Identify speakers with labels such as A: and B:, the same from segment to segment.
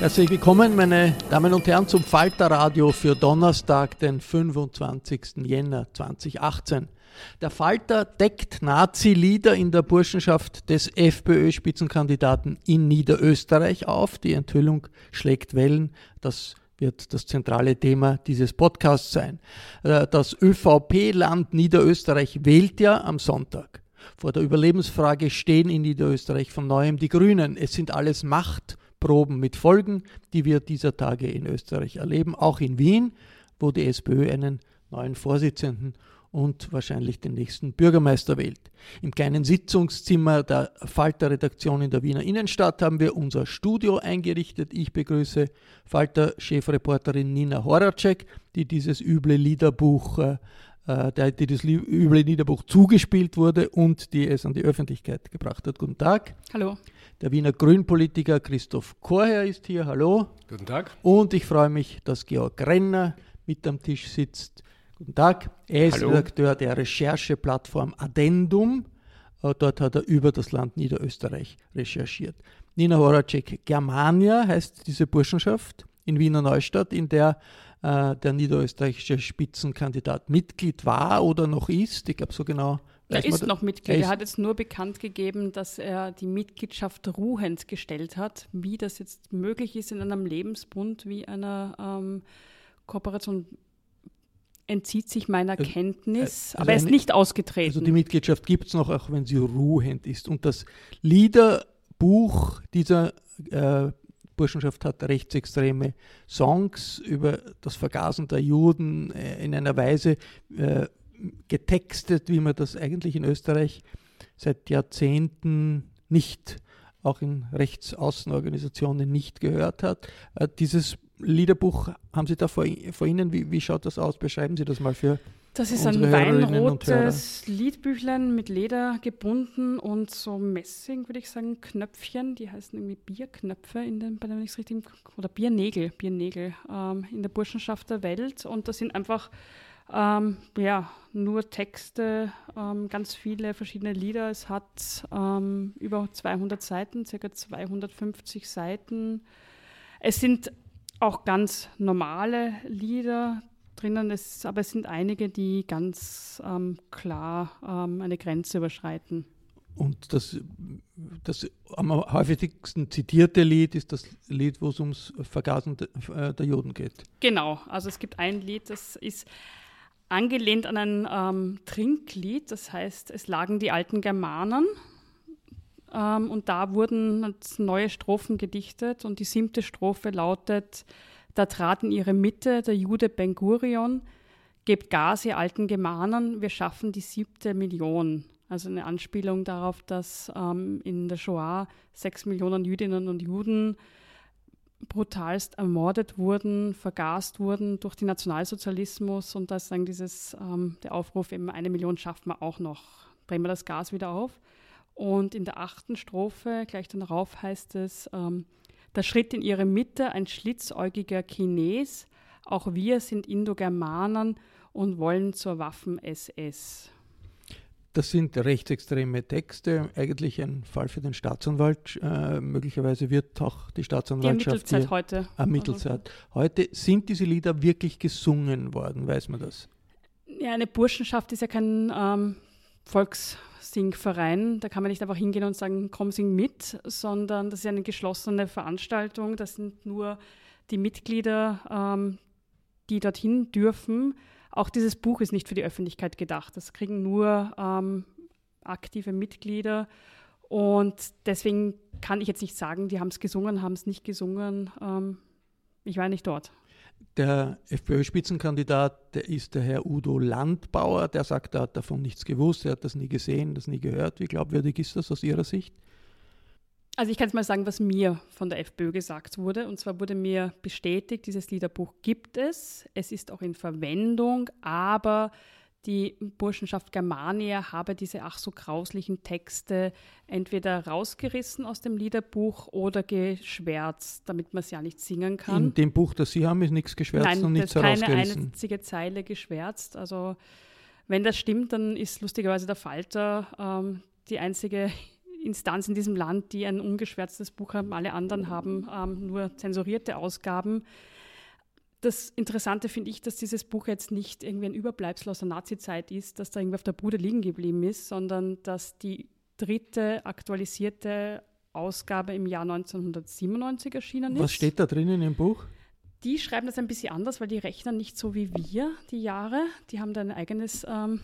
A: Herzlich willkommen, meine Damen und Herren, zum Falter Radio für Donnerstag, den 25. Jänner 2018. Der Falter deckt Nazi-Lieder in der Burschenschaft des FPÖ-Spitzenkandidaten in Niederösterreich auf. Die Enthüllung schlägt Wellen. Das wird das zentrale Thema dieses Podcasts sein. Äh, das ÖVP-Land Niederösterreich wählt ja am Sonntag. Vor der Überlebensfrage stehen in Niederösterreich von neuem die Grünen. Es sind alles Machtproben mit Folgen, die wir dieser Tage in Österreich erleben, auch in Wien, wo die SPÖ einen neuen Vorsitzenden und wahrscheinlich den nächsten Bürgermeister wählt. Im kleinen Sitzungszimmer der Falter-Redaktion in der Wiener Innenstadt haben wir unser Studio eingerichtet. Ich begrüße Falter-Chefreporterin Nina Horacek, die dieses üble Liederbuch äh, der, die das üble Niederbuch zugespielt wurde und die es an die Öffentlichkeit gebracht hat. Guten Tag.
B: Hallo.
A: Der Wiener Grünpolitiker Christoph Korher ist hier. Hallo.
C: Guten Tag.
A: Und ich freue mich, dass Georg Renner mit am Tisch sitzt. Guten Tag. Er ist Hallo. Redakteur der Rechercheplattform Addendum. Äh, dort hat er über das Land Niederösterreich recherchiert. Nina Horacek, Germania heißt diese Burschenschaft in Wiener Neustadt, in der äh, der niederösterreichische Spitzenkandidat Mitglied war oder noch ist. Ich glaube, so genau.
B: Er ist noch Mitglied. Er, er, hat jetzt nur bekannt gegeben, dass er die Mitgliedschaft ruhend gestellt hat. Wie das jetzt möglich ist in einem Lebensbund wie einer ähm, Kooperation entzieht sich meiner also, Kenntnis, also aber er ist nicht ausgetreten.
A: Also die Mitgliedschaft gibt es noch, auch wenn sie ruhend ist. Und das Liederbuch dieser äh, Burschenschaft hat rechtsextreme Songs über das Vergasen der Juden äh, in einer Weise äh, getextet, wie man das eigentlich in Österreich seit Jahrzehnten nicht, auch in Rechtsaußenorganisationen nicht gehört hat. Äh, dieses Liederbuch haben Sie da vor, vor Ihnen, wie, wie schaut das aus? Beschreiben Sie das mal für
B: das ist ein weinrotes Liedbüchlein mit Leder gebunden und so Messing, würde ich sagen, Knöpfchen, die heißen irgendwie Bierknöpfe in den, bei dem ich richtig oder Biernägel, Biernägel ähm, in der Burschenschaft der Welt. Und das sind einfach ähm, ja, nur Texte, ähm, ganz viele verschiedene Lieder. Es hat ähm, über 200 Seiten, circa 250 Seiten. Es sind auch ganz normale Lieder drinnen, ist, aber es sind einige, die ganz ähm, klar ähm, eine Grenze überschreiten.
A: Und das, das am häufigsten zitierte Lied ist das Lied, wo es ums Vergasen der, äh, der Juden geht.
B: Genau, also es gibt ein Lied, das ist angelehnt an ein ähm, Trinklied, das heißt, es lagen die alten Germanen. Ähm, und da wurden neue Strophen gedichtet. Und die siebte Strophe lautet, da trat in ihre Mitte der Jude Ben Gurion, gebt Gas, ihr alten Germanen, wir schaffen die siebte Million. Also eine Anspielung darauf, dass ähm, in der Shoah sechs Millionen Jüdinnen und Juden brutalst ermordet wurden, vergast wurden durch den Nationalsozialismus und dass dann dieses, ähm, der Aufruf eben eine Million schaffen wir auch noch, drehen wir das Gas wieder auf. Und in der achten Strophe, gleich darauf heißt es, ähm, da schritt in ihre Mitte ein schlitzäugiger Chines, auch wir sind Indogermanen und wollen zur Waffen-SS.
A: Das sind rechtsextreme Texte, eigentlich ein Fall für den Staatsanwalt. Äh, möglicherweise wird auch die Staatsanwaltschaft. Die
B: Mittelzeit hier, heute.
A: Ah, Mittelzeit. Heute sind diese Lieder wirklich gesungen worden, weiß man das?
B: Ja, eine Burschenschaft ist ja kein ähm, Volkssingverein. Da kann man nicht einfach hingehen und sagen, komm, sing mit, sondern das ist eine geschlossene Veranstaltung. Das sind nur die Mitglieder, ähm, die dorthin dürfen. Auch dieses Buch ist nicht für die Öffentlichkeit gedacht. Das kriegen nur ähm, aktive Mitglieder. Und deswegen kann ich jetzt nicht sagen, die haben es gesungen, haben es nicht gesungen. Ähm, ich war nicht dort.
A: Der FPÖ-Spitzenkandidat ist der Herr Udo Landbauer. Der sagt, er hat davon nichts gewusst, er hat das nie gesehen, das nie gehört. Wie glaubwürdig ist das aus Ihrer Sicht?
B: Also ich kann es mal sagen, was mir von der FPÖ gesagt wurde. Und zwar wurde mir bestätigt, dieses Liederbuch gibt es. Es ist auch in Verwendung, aber die Burschenschaft Germania habe diese ach so grauslichen Texte entweder rausgerissen aus dem Liederbuch oder geschwärzt, damit man es ja nicht singen kann.
A: In dem Buch, das Sie haben, ist nichts geschwärzt
B: Nein,
A: und nichts herausgerissen.
B: Nein, keine einzige Zeile geschwärzt. Also wenn das stimmt, dann ist lustigerweise der Falter ähm, die einzige Instanz in diesem Land, die ein ungeschwärztes Buch haben. Alle anderen haben ähm, nur zensurierte Ausgaben. Das Interessante finde ich, dass dieses Buch jetzt nicht irgendwie ein Überbleibsel aus der Nazizeit ist, dass da irgendwie auf der Bude liegen geblieben ist, sondern dass die dritte aktualisierte Ausgabe im Jahr 1997 erschienen ist.
A: Was steht da drinnen im Buch?
B: Die schreiben das ein bisschen anders, weil die rechnen nicht so wie wir die Jahre. Die haben da ein eigenes, ähm,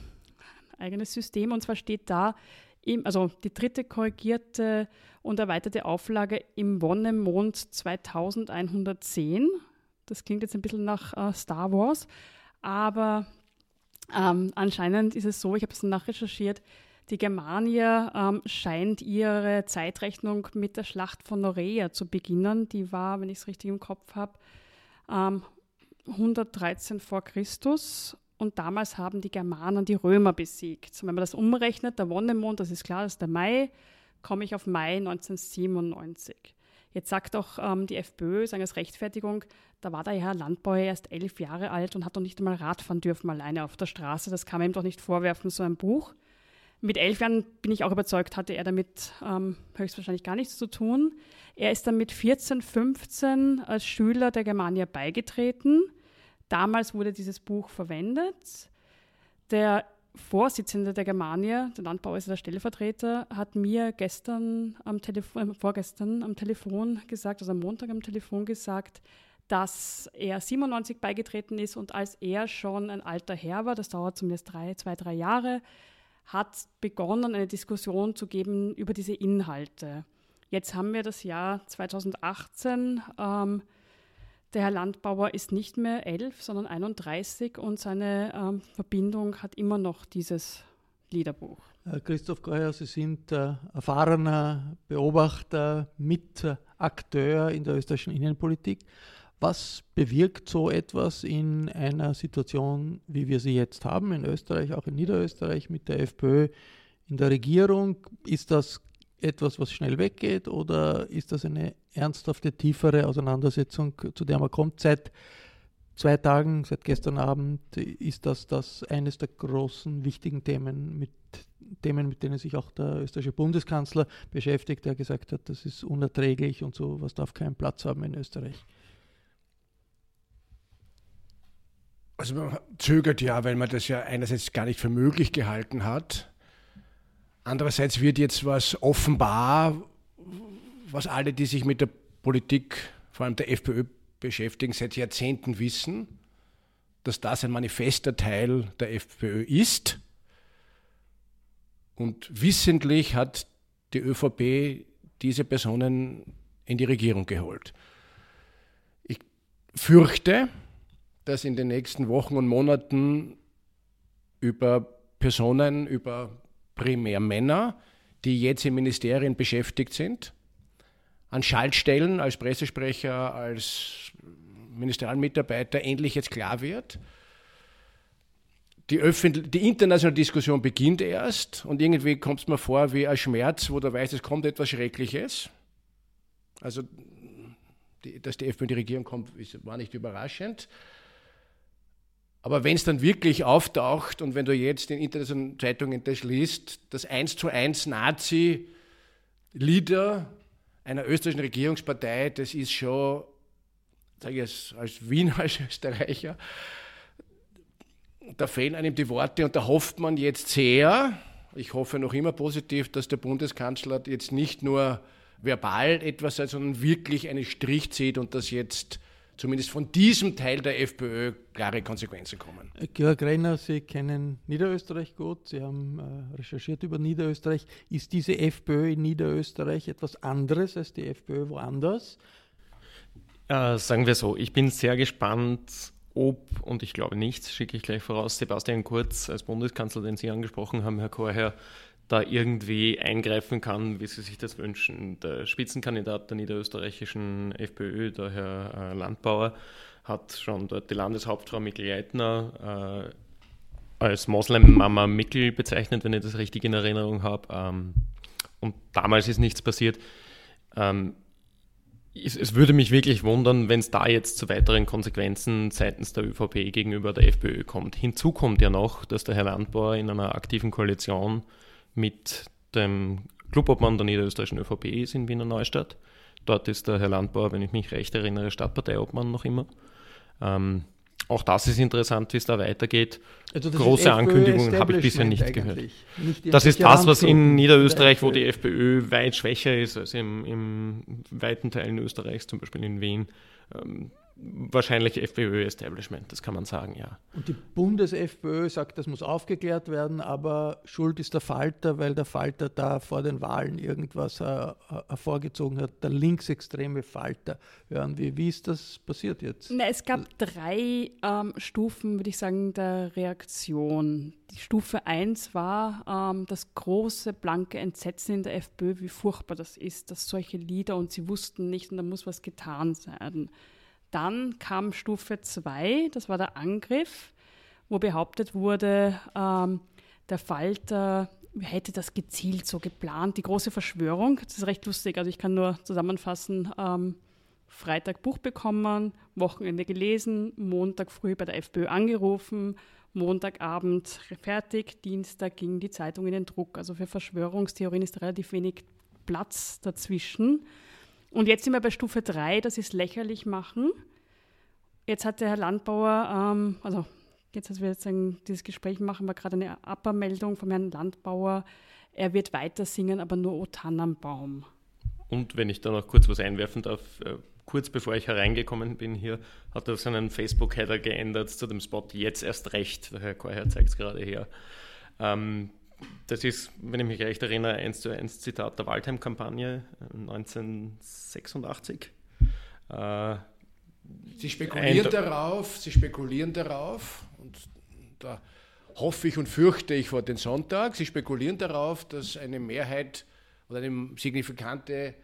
B: eigenes System und zwar steht da, im, also die dritte korrigierte und erweiterte Auflage im Wonnemond 2110. Das klingt jetzt ein bisschen nach äh, Star Wars, aber ähm, anscheinend ist es so, ich habe es nachrecherchiert, die Germania ähm, scheint ihre Zeitrechnung mit der Schlacht von Norea zu beginnen. Die war, wenn ich es richtig im Kopf habe, ähm, 113 vor Christus und damals haben die Germanen die Römer besiegt. wenn man das umrechnet, der Wonnemond, das ist klar, das ist der Mai, komme ich auf Mai 1997. Jetzt sagt auch ähm, die FPÖ, sagen als Rechtfertigung, da war der Herr Landbauer erst elf Jahre alt und hat noch nicht einmal Radfahren dürfen alleine auf der Straße. Das kann man ihm doch nicht vorwerfen, so ein Buch. Mit elf Jahren bin ich auch überzeugt, hatte er damit ähm, höchstwahrscheinlich gar nichts zu tun. Er ist dann mit 14, 15 als Schüler der Germania beigetreten Damals wurde dieses Buch verwendet. Der Vorsitzende der Germania, der Landbauer ist der Stellvertreter, hat mir gestern am Telefon, äh, vorgestern am Telefon gesagt, also am Montag am Telefon gesagt, dass er 97 beigetreten ist und als er schon ein alter Herr war, das dauert zumindest drei, zwei, drei Jahre, hat begonnen, eine Diskussion zu geben über diese Inhalte. Jetzt haben wir das Jahr 2018. Ähm, der Herr Landbauer ist nicht mehr elf, sondern 31 und seine ähm, Verbindung hat immer noch dieses Liederbuch.
A: Christoph Geuer, Sie sind äh, erfahrener Beobachter, Mitakteur in der österreichischen Innenpolitik. Was bewirkt so etwas in einer Situation, wie wir sie jetzt haben, in Österreich, auch in Niederösterreich mit der FPÖ in der Regierung? Ist das etwas, was schnell weggeht oder ist das eine ernsthafte, tiefere Auseinandersetzung, zu der man kommt? Seit zwei Tagen, seit gestern Abend, ist das, das eines der großen, wichtigen Themen, mit Themen, mit denen sich auch der österreichische Bundeskanzler beschäftigt, der gesagt hat, das ist unerträglich und so was darf keinen Platz haben in Österreich.
C: Also man zögert ja, weil man das ja einerseits gar nicht für möglich gehalten hat Andererseits wird jetzt was offenbar, was alle, die sich mit der Politik, vor allem der FPÖ beschäftigen, seit Jahrzehnten wissen. dass das ein manifester Teil der FPÖ ist. Und wissentlich hat die ÖVP diese Personen in die Regierung geholt. Ich fürchte, dass in den nächsten Wochen und Monaten über Personen, über primär Männer, die jetzt in Ministerien beschäftigt sind, an Schaltstellen als Pressesprecher, als Ministerialmitarbeiter endlich jetzt klar wird. Die, die internationale Diskussion beginnt erst und irgendwie kommt es mir vor wie ein Schmerz, wo du weißt, es kommt etwas Schreckliches. Also, die, dass die FPÖ in die Regierung kommt, war nicht überraschend. Aber wenn es dann wirklich auftaucht und wenn du jetzt in internationalen Zeitungen das liest, dass eins zu eins Nazi-Leader einer österreichischen Regierungspartei, das ist schon, sage ich es als Wiener, als Österreicher, da fehlen einem die Worte und da hofft man jetzt sehr, ich hoffe noch immer positiv, dass der Bundeskanzler jetzt nicht nur verbal etwas sagt, sondern wirklich einen Strich zieht und das jetzt zumindest von diesem Teil der FPÖ klare Konsequenzen kommen.
A: Georg Renner, Sie kennen Niederösterreich gut, Sie haben äh, recherchiert über Niederösterreich. Ist diese FPÖ in Niederösterreich etwas anderes als die FPÖ woanders?
D: Äh, sagen wir so, ich bin sehr gespannt, ob, und ich glaube nicht, schicke ich gleich voraus, Sebastian Kurz als Bundeskanzler, den Sie angesprochen haben, Herr Korher, da irgendwie eingreifen kann, wie sie sich das wünschen. Der Spitzenkandidat der niederösterreichischen FPÖ, der Herr äh, Landbauer, hat schon dort die Landeshauptfrau Mikkel Leitner äh, als Moslem-Mama Mikkel bezeichnet, wenn ich das richtig in Erinnerung habe. Ähm, und damals ist nichts passiert. Ähm, es, es, würde mich wirklich wundern, wenn es da jetzt zu weiteren Konsequenzen seitens der ÖVP gegenüber der FPÖ kommt. Hinzu kommt ja noch, dass der Herr Landbauer in einer aktiven Koalition mit dem Clubobmann der niederösterreichischen ÖVP ist in Wiener Neustadt. Dort ist der Herr Landbauer, wenn ich mich recht erinnere, Stadtparteiobmann noch immer. Ähm, auch das ist interessant, wie es da weitergeht. Also Große Ankündigungen habe ich bisher nicht gehört. Nicht das ist das, was in Niederösterreich, wo die FPÖ weit schwächer ist als im, im weiten Teilen Österreichs, zum Beispiel in Wien, ähm, wahrscheinlich FPÖ-Establishment, das kann man sagen, ja.
A: Und die Bundes-FPÖ sagt, das muss aufgeklärt werden, aber schuld ist der Falter, weil der Falter da vor den Wahlen irgendwas äh, äh hervorgezogen hat, der linksextreme Falter. Hören wir, wie ist das passiert jetzt?
B: Na, es gab drei ähm, Stufen, würde ich sagen, der Reaktion. Die Stufe 1 war ähm, das große, blanke Entsetzen in der FPÖ, wie furchtbar das ist, dass solche Lieder und sie wussten nicht und da muss was getan sein. Dann kam Stufe 2, das war der Angriff, wo behauptet wurde, ähm, der Falter hätte das gezielt so geplant, die große Verschwörung. Das ist recht lustig, also ich kann nur zusammenfassen, ähm, Freitag Buch bekommen, Wochenende gelesen, Montag früh bei der FPÖ angerufen, Montagabend fertig, Dienstag ging die Zeitung in den Druck. Also für Verschwörungstheorien ist relativ wenig Platz dazwischen. Und jetzt sind wir bei Stufe 3, das ist lächerlich machen. Jetzt hat der Herr Landbauer, ähm, also jetzt, als wir jetzt sagen, dieses Gespräch machen, wir gerade eine Abmeldung vom Herrn Landbauer. Er wird weiter singen, aber nur O Tannenbaum.
D: Und wenn ich da noch kurz was einwerfen darf, äh, kurz bevor ich hereingekommen bin hier, hat er seinen Facebook-Header geändert zu dem Spot Jetzt erst recht. Der Herr Keuer zeigt es gerade her. Ähm, das ist, wenn ich mich recht erinnere, eins zu eins Zitat der Waldheim-Kampagne 1986.
C: Äh, äh, sie spekulieren darauf, sie spekulieren darauf und da hoffe ich und fürchte ich vor den Sonntag, sie spekulieren darauf, dass eine Mehrheit oder eine signifikante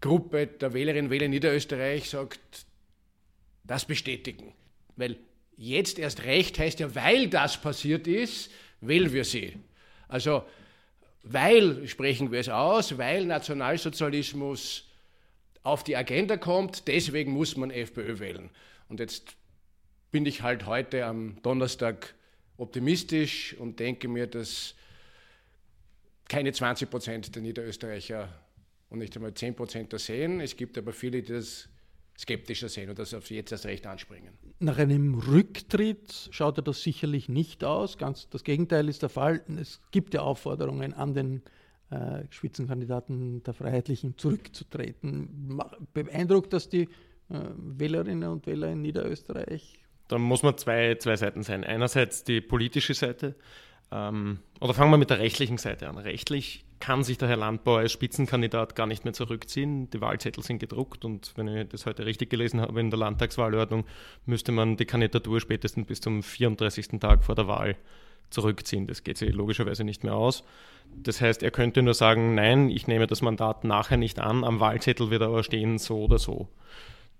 C: Gruppe der Wählerinnen und Wähler in Niederösterreich sagt, das bestätigen. Weil jetzt erst recht heißt ja, weil das passiert ist, wählen wir sie. Also, weil sprechen wir es aus, weil Nationalsozialismus auf die Agenda kommt, deswegen muss man FPÖ wählen. Und jetzt bin ich halt heute am Donnerstag optimistisch und denke mir, dass keine 20 Prozent der Niederösterreicher und nicht einmal 10 Prozent das sehen. Es gibt aber viele, die das skeptischer sehen und das jetzt erst recht anspringen.
A: Nach einem Rücktritt schaut er das sicherlich nicht aus. Ganz das Gegenteil ist der Fall. Es gibt ja Aufforderungen an den äh, Spitzenkandidaten der Freiheitlichen zurückzutreten. Beeindruckt das die äh, Wählerinnen und Wähler in Niederösterreich?
D: Da muss man zwei, zwei Seiten sein. Einerseits die politische Seite, ähm, oder fangen wir mit der rechtlichen Seite an. Rechtlich kann sich der Herr Landbauer als Spitzenkandidat gar nicht mehr zurückziehen. Die Wahlzettel sind gedruckt und wenn ich das heute richtig gelesen habe in der Landtagswahlordnung, müsste man die Kandidatur spätestens bis zum 34. Tag vor der Wahl zurückziehen. Das geht sich logischerweise nicht mehr aus. Das heißt, er könnte nur sagen, nein, ich nehme das Mandat nachher nicht an, am Wahlzettel wird aber stehen so oder so.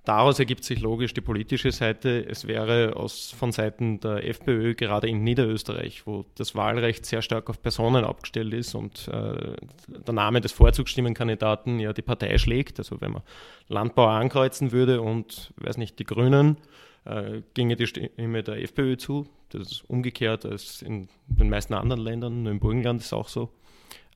D: Daraus ergibt sich logisch die politische Seite. Es wäre aus, von Seiten der FPÖ, gerade in Niederösterreich, wo das Wahlrecht sehr stark auf Personen abgestellt ist und äh, der Name des Vorzugsstimmenkandidaten ja die Partei schlägt. Also wenn man Landbauer ankreuzen würde und, weiß nicht, die Grünen, äh, ginge die Stimme der FPÖ zu. Das ist umgekehrt als in den meisten anderen Ländern, nur im Burgenland ist es auch so.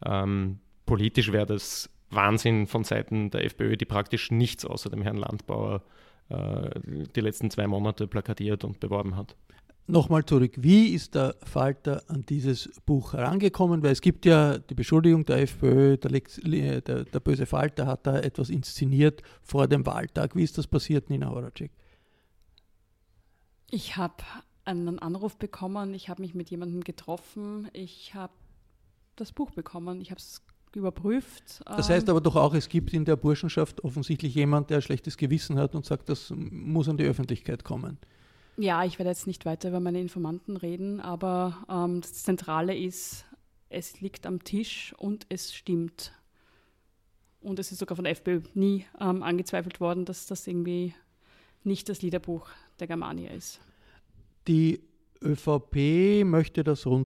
D: Ähm, politisch wäre das Wahnsinn von Seiten der FPÖ, die praktisch nichts außer dem Herrn Landbauer äh, die letzten zwei Monate plakatiert und beworben hat.
A: Nochmal zurück, wie ist der Falter an dieses Buch herangekommen? Weil es gibt ja die Beschuldigung der FPÖ, der, Lex, der, der böse Falter hat da etwas inszeniert vor dem Wahltag. Wie ist das passiert, Nina Horacek?
B: Ich habe einen Anruf bekommen, ich habe mich mit jemandem getroffen, ich habe das Buch bekommen, ich habe es überprüft.
A: Das heißt ähm, aber doch auch, es gibt in der Burschenschaft offensichtlich jemand, der ein schlechtes Gewissen hat und sagt, das muss an die Öffentlichkeit kommen.
B: Ja, ich werde jetzt nicht weiter über meine Informanten reden, aber ähm, das Zentrale ist, es liegt am Tisch und es stimmt. Und es ist sogar von der FPÖ nie ähm, angezweifelt worden, dass das irgendwie nicht das Liederbuch der Germania ist.
A: Die ÖVP möchte das rund.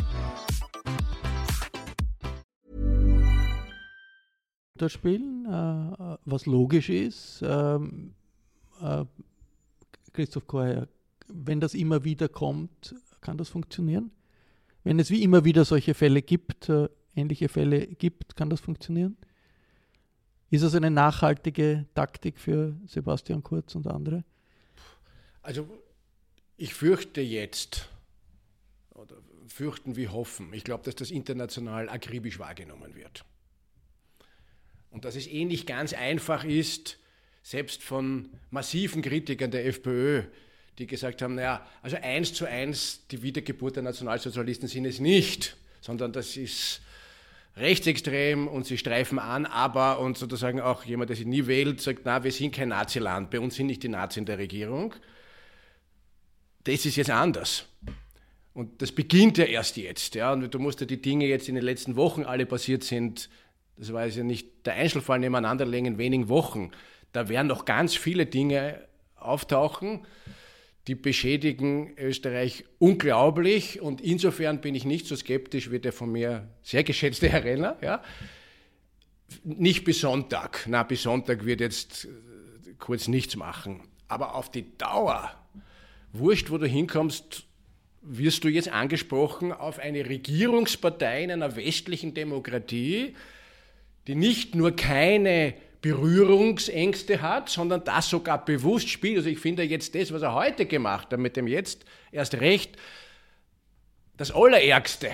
A: Spielen, äh, was logisch ist. Ähm, äh, Christoph Koher, wenn das immer wieder kommt, kann das funktionieren? Wenn es wie immer wieder solche Fälle gibt, äh, ähnliche Fälle gibt, kann das funktionieren? Ist das eine nachhaltige Taktik für Sebastian Kurz und andere?
C: Also ich fürchte jetzt, oder fürchten wir hoffen, ich glaube, dass das international akribisch wahrgenommen wird. Und dass es eh nicht ganz einfach ist, selbst von massiven Kritikern der FPÖ, die gesagt haben, naja, also eins zu eins, die Wiedergeburt der Nationalsozialisten sind es nicht, sondern das ist rechtsextrem und sie streifen an, aber und sozusagen auch jemand, der sie nie wählt, sagt, na, wir sind kein Naziland, bei uns sind nicht die Nazis in der Regierung. Das ist jetzt anders. Und das beginnt ja erst jetzt. Ja? Und du musst ja die Dinge jetzt in den letzten Wochen alle passiert sind, das war ja nicht der Einzelfall nebeneinander legen in wenigen Wochen. Da werden noch ganz viele Dinge auftauchen die beschädigen Österreich unglaublich und insofern bin ich nicht so skeptisch wie der von mir sehr geschätzte Herr Renner. Ja. Nicht bis Sonntag, na bis Sonntag wird jetzt äh, kurz nichts machen, aber auf die Dauer, wurscht wo du hinkommst, wirst du jetzt angesprochen auf eine Regierungspartei in einer westlichen Demokratie, die nicht nur keine Berührungsängste hat, sondern das sogar bewusst spielt. Also ich finde jetzt das, was er heute gemacht hat, mit dem jetzt erst recht, das Allerärgste,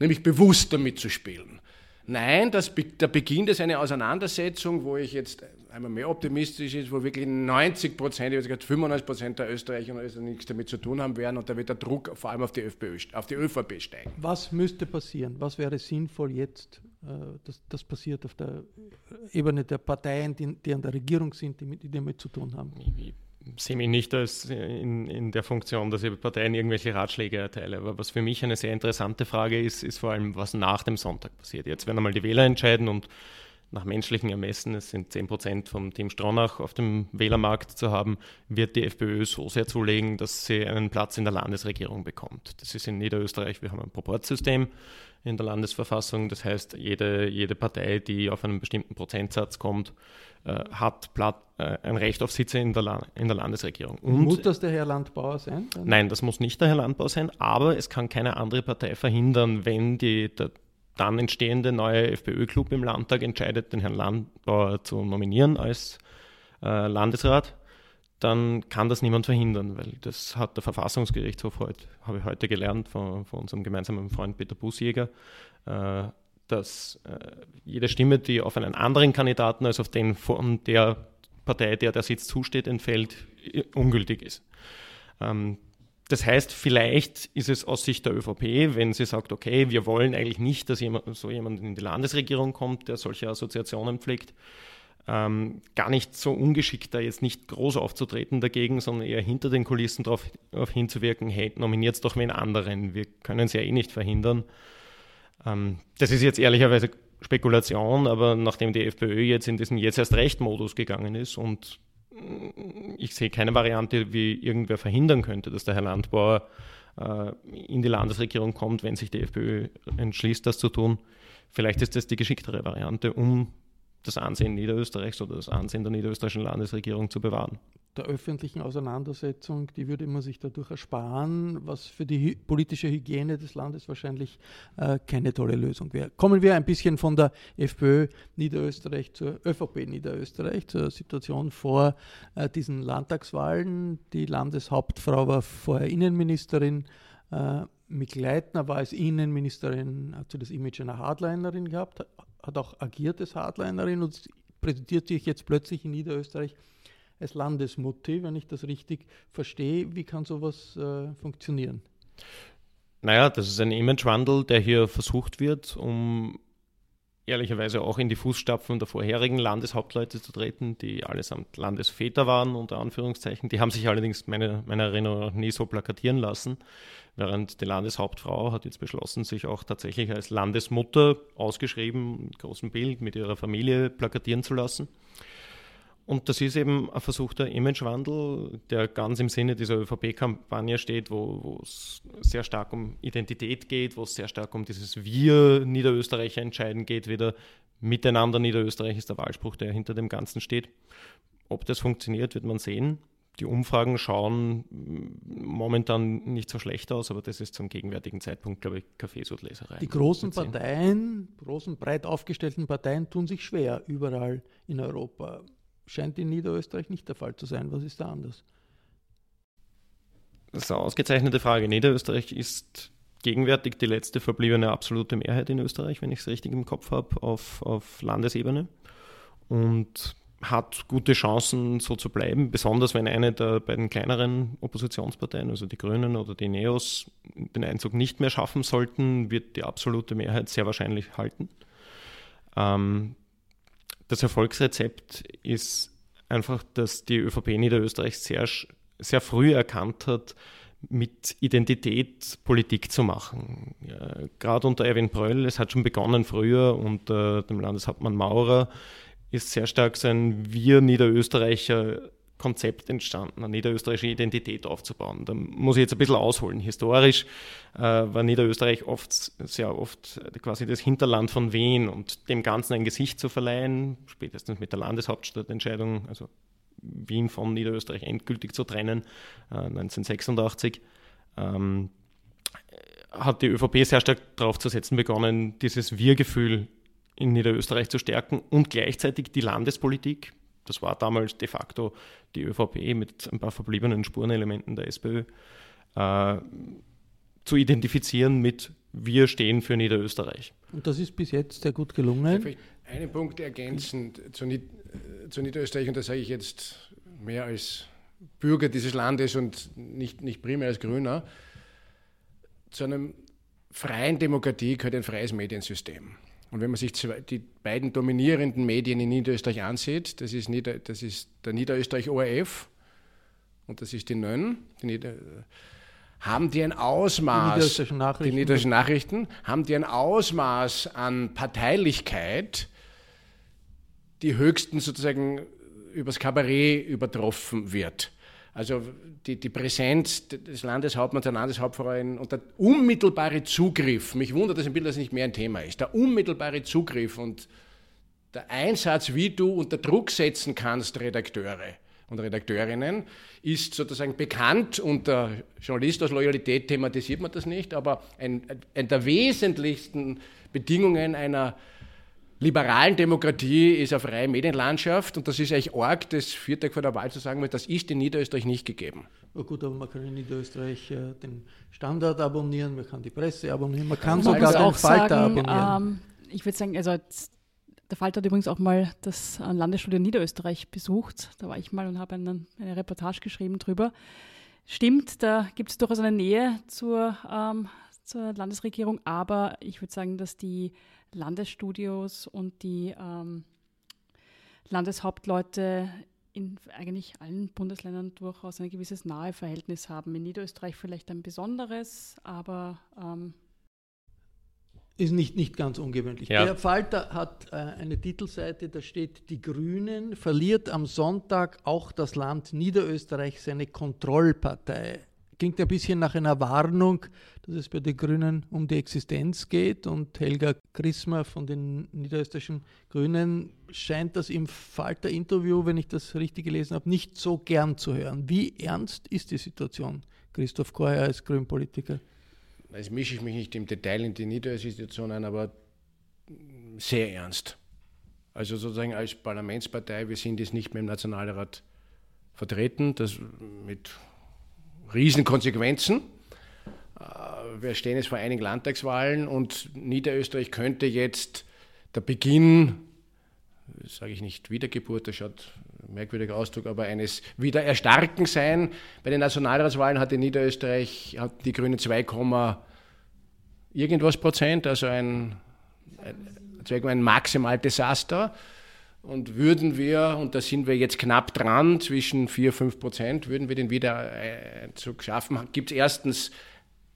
C: nämlich bewusst damit zu spielen. Nein, das, der Beginn ist eine Auseinandersetzung, wo ich jetzt einmal mehr optimistisch ist, wo wirklich 90 Prozent, ich habe gesagt 95 Prozent der Österreicher und Österreicher nichts damit zu tun haben werden und da wird der Druck vor allem auf die, FPÖ, auf die ÖVP steigen.
A: Was müsste passieren? Was wäre sinnvoll jetzt äh, das, das passiert auf der Ebene der Parteien, die, die an der Regierung sind, die, mit, die damit zu tun haben.
D: Sehe mich nicht als in, in der Funktion, dass ich Parteien irgendwelche Ratschläge erteile. Aber was für mich eine sehr interessante Frage ist, ist vor allem, was nach dem Sonntag passiert. Jetzt werden einmal die Wähler entscheiden und nach menschlichen Ermessen, es sind 10 Prozent vom Team Stronach auf dem Wählermarkt zu haben, wird die FPÖ so sehr zulegen, dass sie einen Platz in der Landesregierung bekommt. Das ist in Niederösterreich, wir haben ein Proportsystem in der Landesverfassung, das heißt, jede, jede Partei, die auf einen bestimmten Prozentsatz kommt, äh, hat Platt, äh, ein Recht auf Sitze in der, in der Landesregierung.
A: Und muss das der Herr Landbauer sein?
D: Nein, das muss nicht der Herr Landbauer sein, aber es kann keine andere Partei verhindern, wenn die, der, dann entstehende neue FPÖ-Club im Landtag entscheidet, den Herrn Landbauer zu nominieren als äh, Landesrat, dann kann das niemand verhindern, weil das hat der Verfassungsgerichtshof heute, habe ich heute gelernt von, von unserem gemeinsamen Freund Peter Busjäger, äh, dass äh, jede Stimme, die auf einen anderen Kandidaten als auf den von der Partei, der der Sitz zusteht, entfällt, ungültig ist. Ähm, das heißt, vielleicht ist es aus Sicht der ÖVP, wenn sie sagt, okay, wir wollen eigentlich nicht, dass jemand, so jemand in die Landesregierung kommt, der solche Assoziationen pflegt, ähm, gar nicht so ungeschickt, da jetzt nicht groß aufzutreten dagegen, sondern eher hinter den Kulissen darauf hinzuwirken, hey, nominiert doch wen anderen, wir können es ja eh nicht verhindern. Ähm, das ist jetzt ehrlicherweise Spekulation, aber nachdem die FPÖ jetzt in diesen Jetzt erst Recht-Modus gegangen ist und ich sehe keine Variante, wie irgendwer verhindern könnte, dass der Herr Landbauer äh, in die Landesregierung kommt, wenn sich die FPÖ entschließt, das zu tun. Vielleicht ist das die geschicktere Variante, um das Ansehen Niederösterreichs oder das Ansehen der niederösterreichischen Landesregierung zu bewahren
A: der öffentlichen Auseinandersetzung, die würde man sich dadurch ersparen, was für die politische Hygiene des Landes wahrscheinlich äh, keine tolle Lösung wäre. Kommen wir ein bisschen von der FPÖ Niederösterreich zur ÖVP Niederösterreich, zur Situation vor äh, diesen Landtagswahlen. Die Landeshauptfrau war vorher Innenministerin. Äh, Mick Leitner war als Innenministerin, hat sie das Image einer Hardlinerin gehabt, hat auch agiert als Hardlinerin und präsentiert sich jetzt plötzlich in Niederösterreich als Landesmutti, wenn ich das richtig verstehe. Wie kann sowas äh, funktionieren?
D: Naja, das ist ein Imagewandel, der hier versucht wird, um ehrlicherweise auch in die Fußstapfen der vorherigen Landeshauptleute zu treten, die allesamt Landesväter waren, unter Anführungszeichen. Die haben sich allerdings meiner, meiner Erinnerung nach nie so plakatieren lassen, während die Landeshauptfrau hat jetzt beschlossen, sich auch tatsächlich als Landesmutter ausgeschrieben, mit großem Bild mit ihrer Familie plakatieren zu lassen. Und das ist eben ein versuchter Imagewandel, der ganz im Sinne dieser ÖVP-Kampagne steht, wo es sehr stark um Identität geht, wo es sehr stark um dieses Wir Niederösterreicher entscheiden geht, wieder miteinander Niederösterreich ist der Wahlspruch, der hinter dem Ganzen steht. Ob das funktioniert, wird man sehen. Die Umfragen schauen momentan nicht so schlecht aus, aber das ist zum gegenwärtigen Zeitpunkt, glaube ich, Kaffeesudleserei.
A: Die großen Parteien, großen, breit aufgestellten Parteien tun sich schwer überall in Europa scheint in Niederösterreich nicht der Fall zu sein. Was ist da anders?
D: Das ist eine ausgezeichnete Frage. Niederösterreich ist gegenwärtig die letzte verbliebene absolute Mehrheit in Österreich, wenn ich es richtig im Kopf habe, auf, auf Landesebene. Und hat gute Chancen, so zu bleiben, besonders wenn eine der beiden kleineren Oppositionsparteien, also die Grünen oder die Neos, den Einzug nicht mehr schaffen sollten, wird die absolute Mehrheit sehr wahrscheinlich halten. Ähm, das Erfolgsrezept ist einfach, dass die ÖVP Niederösterreich sehr, sehr früh erkannt hat, mit Identität Politik zu machen. Ja, Gerade unter Erwin Bröll, es hat schon begonnen früher, unter dem Landeshauptmann Maurer ist sehr stark sein Wir Niederösterreicher Konzept entstanden, eine niederösterreichische Identität aufzubauen. Da muss ich jetzt ein bisschen ausholen. Historisch äh, war Niederösterreich oft, sehr oft quasi das Hinterland von Wien und dem Ganzen ein Gesicht zu verleihen, spätestens mit der Landeshauptstadtentscheidung, also Wien von Niederösterreich endgültig zu trennen, äh, 1986. Ähm, hat die ÖVP sehr stark darauf zu setzen begonnen, dieses Wir-Gefühl in Niederösterreich zu stärken und gleichzeitig die Landespolitik, das war damals de facto die ÖVP mit ein paar verbliebenen Spurenelementen der SPÖ, äh, zu identifizieren mit wir stehen für Niederösterreich.
A: Und das ist bis jetzt sehr gut gelungen.
C: Einen Punkt ergänzend zu, zu Niederösterreich, und das sage ich jetzt mehr als Bürger dieses Landes und nicht, nicht primär als Grüner. Zu einer freien Demokratie gehört ein freies Mediensystem. Und wenn man sich die beiden dominierenden Medien in Niederösterreich ansieht, das ist, Nieder, das ist der Niederösterreich ORF und das ist die NÖN, die Nieder, haben die ein Ausmaß, die niederösterreichischen, Nachrichten, die niederösterreichischen Nachrichten, haben die ein Ausmaß an Parteilichkeit, die höchsten sozusagen übers Kabarett übertroffen wird. Also die, die Präsenz des Landeshauptmanns, der Landeshauptfrauin und der unmittelbare Zugriff, mich wundert es ein bisschen, dass es nicht mehr ein Thema ist, der unmittelbare Zugriff und der Einsatz, wie du unter Druck setzen kannst, Redakteure und Redakteurinnen, ist sozusagen bekannt und der Journalist aus Loyalität thematisiert man das nicht, aber ein, ein der wesentlichsten Bedingungen einer liberalen Demokratie ist eine freie Medienlandschaft und das ist eigentlich arg, das vier Tage vor der Wahl zu sagen, das ist in Niederösterreich nicht gegeben.
A: Ja gut, aber man kann in Niederösterreich äh, den Standard abonnieren, man kann die Presse abonnieren, man kann man sogar den Falter sagen, abonnieren.
B: Ähm, ich würde sagen, also der Falter hat übrigens auch mal das äh, Landesstudio Niederösterreich besucht. Da war ich mal und habe eine, eine Reportage geschrieben drüber. Stimmt, da gibt es durchaus eine Nähe zur, ähm, zur Landesregierung, aber ich würde sagen, dass die Landesstudios und die ähm, Landeshauptleute in eigentlich allen Bundesländern durchaus ein gewisses nahe Verhältnis haben. In Niederösterreich vielleicht ein besonderes, aber ähm,
A: ist nicht, nicht ganz ungewöhnlich. Ja. Der Falter hat äh, eine Titelseite, da steht, die Grünen verliert am Sonntag auch das Land Niederösterreich seine Kontrollpartei klingt ein bisschen nach einer Warnung, dass es bei den Grünen um die Existenz geht. Und Helga Chrismer von den niederösterreichischen Grünen scheint das im Falter-Interview, wenn ich das richtig gelesen habe, nicht so gern zu hören. Wie ernst ist die Situation, Christoph Keuer als Grünpolitiker?
C: Jetzt mische ich mich nicht im Detail in die niederösterreichische Situation ein, aber sehr ernst. Also sozusagen als Parlamentspartei, wir sind jetzt nicht mehr im Nationalrat vertreten, das mit Riesenkonsequenzen. Äh, wir stehen jetzt vor einigen Landtagswahlen und Niederösterreich könnte jetzt der Beginn, sage ich nicht Wiedergeburt, das schaut merkwürdiger Ausdruck, aber eines Wiedererstarken sein. Bei den Nationalratswahlen hat in Niederösterreich hat die Grünen 2, irgendwas Prozent, also ein, ein, ein maximal Desaster. Und würden wir, und da sind wir jetzt knapp dran, zwischen 4, 5 Prozent, würden wir den Wiedereinzug schaffen, gibt es erstens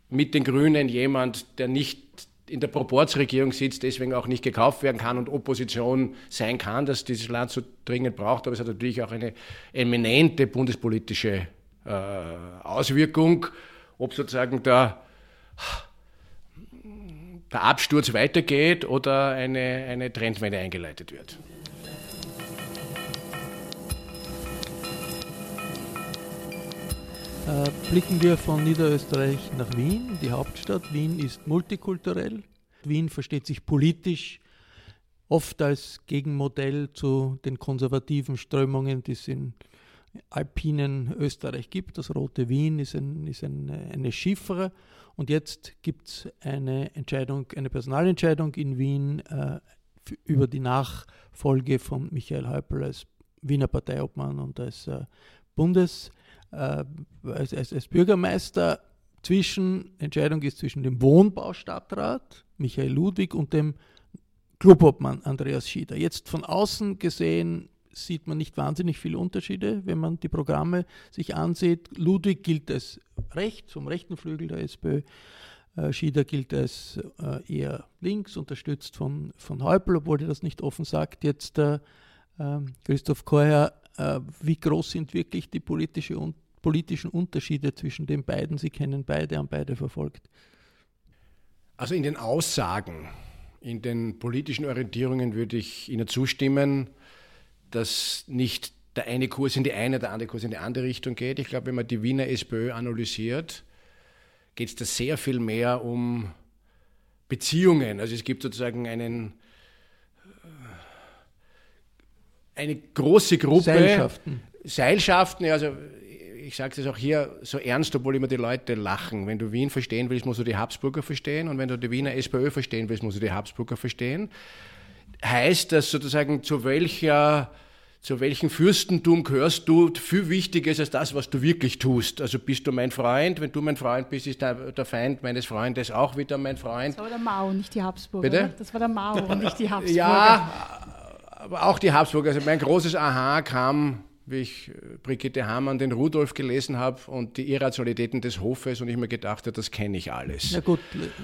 C: mit den Grünen jemand, der nicht in der Proportsregierung sitzt, deswegen auch nicht gekauft werden kann und Opposition sein kann, dass dieses Land so dringend braucht. Aber es hat natürlich auch eine eminente bundespolitische äh, Auswirkung, ob sozusagen der, der Absturz weitergeht oder eine, eine Trendwende eingeleitet wird.
A: Blicken wir von Niederösterreich nach Wien, die Hauptstadt. Wien ist multikulturell. Wien versteht sich politisch oft als Gegenmodell zu den konservativen Strömungen, die es in alpinen Österreich gibt. Das Rote Wien ist, ein, ist ein, eine Chiffre. Und jetzt gibt es eine Entscheidung, eine Personalentscheidung in Wien äh, über die Nachfolge von Michael Häupl als Wiener Parteiobmann und als äh, Bundes äh, als, als, als, Bürgermeister zwischen, Entscheidung ist zwischen dem Wohnbaustadtrat Michael Ludwig und dem Clubobmann Andreas Schieder. Jetzt von außen gesehen sieht man nicht wahnsinnig viele Unterschiede, wenn man die Programme sich ansieht. Ludwig gilt als rechts, vom rechten Flügel der SPÖ. Äh, Schieder gilt als äh, eher links, unterstützt von, von Häupl, obwohl er das nicht offen sagt. Jetzt äh, ähm, Christoph Keuer, wie groß sind wirklich die politische un politischen Unterschiede zwischen den beiden? Sie kennen beide, haben beide verfolgt.
C: Also in den Aussagen, in den politischen Orientierungen würde ich Ihnen zustimmen, dass nicht der eine Kurs in die eine, der andere Kurs in die andere Richtung geht. Ich glaube, wenn man die Wiener SPÖ analysiert, geht es da sehr viel mehr um Beziehungen. Also es gibt sozusagen einen eine große Gruppe.
A: Seilschaften.
C: Seilschaften, also ich sage das auch hier so ernst, obwohl immer die Leute lachen. Wenn du Wien verstehen willst, musst du die Habsburger verstehen und wenn du die Wiener SPÖ verstehen willst, musst du die Habsburger verstehen. Heißt das sozusagen, zu welcher zu welchem Fürstentum gehörst du, viel wichtiger ist als das, was du wirklich tust. Also bist du mein Freund, wenn du mein Freund bist, ist der, der Feind meines Freundes auch wieder mein Freund.
B: Das war der Mao, nicht die Habsburger.
C: Bitte?
B: Das war der Mao nicht die Habsburger.
C: Ja, aber auch die Habsburger. Also mein großes Aha kam, wie ich äh, Brigitte Hamann den Rudolf gelesen habe und die Irrationalitäten des Hofes und ich mir gedacht habe, das kenne ich alles.
A: Na gut,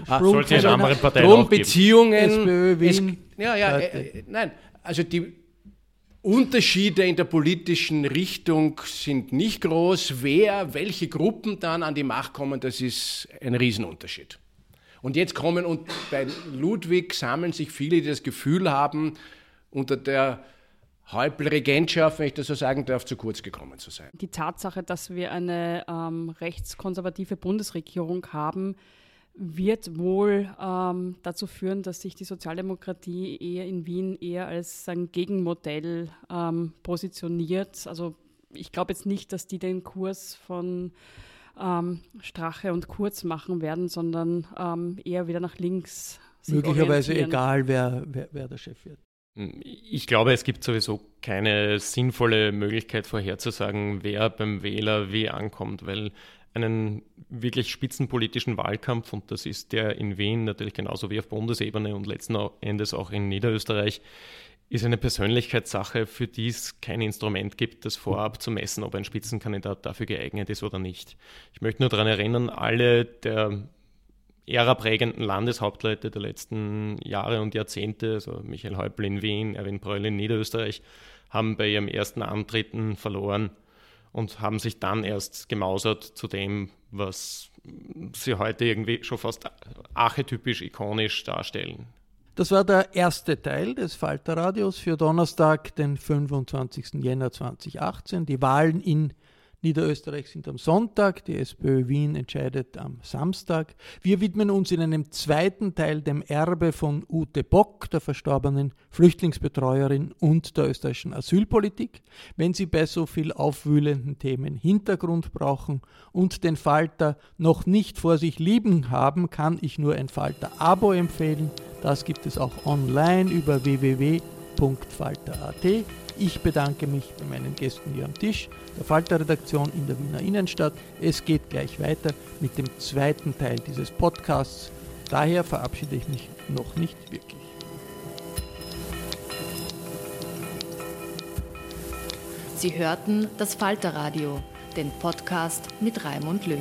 D: ah, sollte anderen Parteien
C: Drum Beziehungen.
A: SPÖ, Wien,
C: es, ja, ja, äh, äh, nein, also die, Unterschiede in der politischen Richtung sind nicht groß. Wer, welche Gruppen dann an die Macht kommen, das ist ein Riesenunterschied. Und jetzt kommen und bei Ludwig sammeln sich viele, die das Gefühl haben, unter der Häupl-Regentschaft, wenn ich das so sagen darf, zu kurz gekommen zu sein.
B: Die Tatsache, dass wir eine ähm, rechtskonservative Bundesregierung haben, wird wohl ähm, dazu führen, dass sich die Sozialdemokratie eher in Wien eher als ein Gegenmodell ähm, positioniert. Also ich glaube jetzt nicht, dass die den Kurs von ähm, Strache und Kurz machen werden, sondern ähm, eher wieder nach links.
A: Möglicherweise egal, wer, wer, wer der Chef wird.
D: Ich glaube, es gibt sowieso keine sinnvolle Möglichkeit vorherzusagen, wer beim Wähler wie ankommt, weil einen wirklich spitzenpolitischen Wahlkampf, und das ist der in Wien natürlich genauso wie auf Bundesebene und letzten Endes auch in Niederösterreich, ist eine Persönlichkeitssache, für die es kein Instrument gibt, das vorab zu messen, ob ein Spitzenkandidat dafür geeignet ist oder nicht. Ich möchte nur daran erinnern, alle der ära-prägenden Landeshauptleute der letzten Jahre und Jahrzehnte, also Michael Häupl in Wien, Erwin Bröll in Niederösterreich, haben bei ihrem ersten Antreten verloren und haben sich dann erst gemausert zu dem, was sie heute irgendwie schon fast archetypisch ikonisch darstellen.
A: Das war der erste Teil des Falterradios für Donnerstag, den 25. Jänner 2018. Die Wahlen in Niederösterreich sind am Sonntag, die SPÖ Wien entscheidet am Samstag. Wir widmen uns in einem zweiten Teil dem Erbe von Ute Bock, der verstorbenen Flüchtlingsbetreuerin und der österreichischen Asylpolitik. Wenn Sie bei so viel aufwühlenden Themen Hintergrund brauchen und den Falter noch nicht vor sich lieben haben, kann ich nur ein Falter-Abo empfehlen. Das gibt es auch online über www.falter.at. Ich bedanke mich bei meinen Gästen hier am Tisch, der Falter-Redaktion in der Wiener Innenstadt. Es geht gleich weiter mit dem zweiten Teil dieses Podcasts. Daher verabschiede ich mich noch nicht wirklich.
E: Sie hörten das Falterradio, den Podcast mit Raimund Löw.